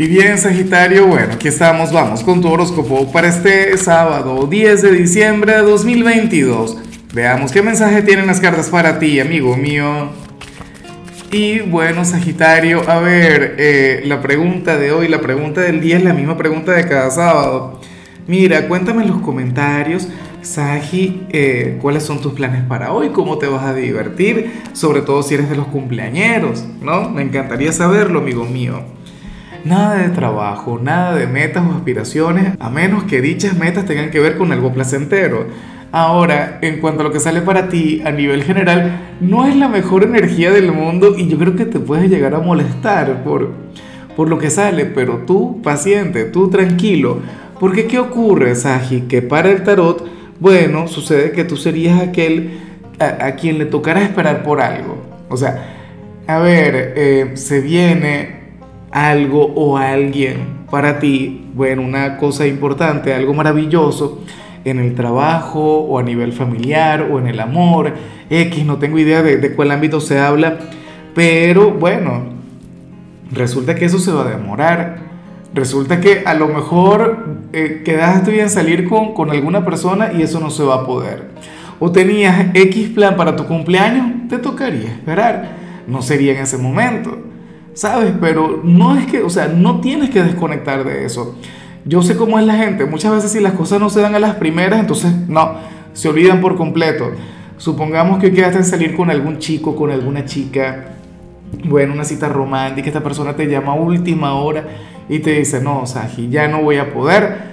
Y bien, Sagitario, bueno, aquí estamos, vamos con tu horóscopo para este sábado 10 de diciembre de 2022. Veamos qué mensaje tienen las cartas para ti, amigo mío. Y bueno, Sagitario, a ver, eh, la pregunta de hoy, la pregunta del día es la misma pregunta de cada sábado. Mira, cuéntame en los comentarios, Sagi, eh, cuáles son tus planes para hoy, cómo te vas a divertir, sobre todo si eres de los cumpleañeros, ¿no? Me encantaría saberlo, amigo mío. Nada de trabajo, nada de metas o aspiraciones, a menos que dichas metas tengan que ver con algo placentero. Ahora, en cuanto a lo que sale para ti a nivel general, no es la mejor energía del mundo y yo creo que te puedes llegar a molestar por, por lo que sale, pero tú paciente, tú tranquilo. Porque ¿qué ocurre, Saji? Que para el tarot, bueno, sucede que tú serías aquel a, quien le tocará esperar por algo. O sea, a ver, eh, se viene algo o alguien para ti, bueno, una cosa importante, algo maravilloso en el trabajo o a nivel familiar o en el amor, X, no tengo idea de, cuál ámbito se habla, pero bueno, resulta que eso se va a demorar. Resulta que a lo mejor eh, quedaste bien salir con, con alguna persona y eso no se va a poder. O tenías X plan para tu cumpleaños, te tocaría esperar. No sería en ese momento. ¿Sabes? Pero no es que, o sea, no tienes que desconectar de eso. Yo sé cómo es la gente, muchas veces si las cosas no se dan a las primeras, entonces no, se olvidan por completo. Supongamos que quedaste en salir con algún chico, con alguna chica, bueno, una cita romántica, esta persona te llama a última hora y te dice, no, Saji, ya no voy a poder.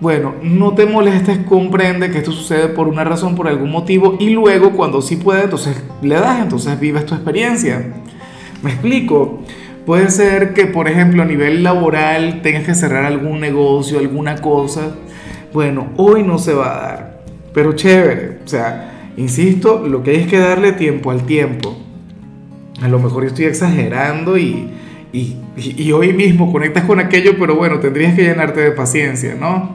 Bueno, no te molestes, comprende que esto sucede por una razón, por algún motivo, y luego cuando sí puede, entonces le das, entonces vives tu experiencia. ¿Me explico? Puede ser que, por ejemplo, a nivel laboral tengas que cerrar algún negocio, alguna cosa. Bueno, hoy no se va a dar, pero chévere. O sea, insisto, lo que hay es que darle tiempo al tiempo. A lo mejor estoy exagerando y, y, y, hoy mismo conectas con aquello, pero bueno, tendrías que llenarte de paciencia, ¿no?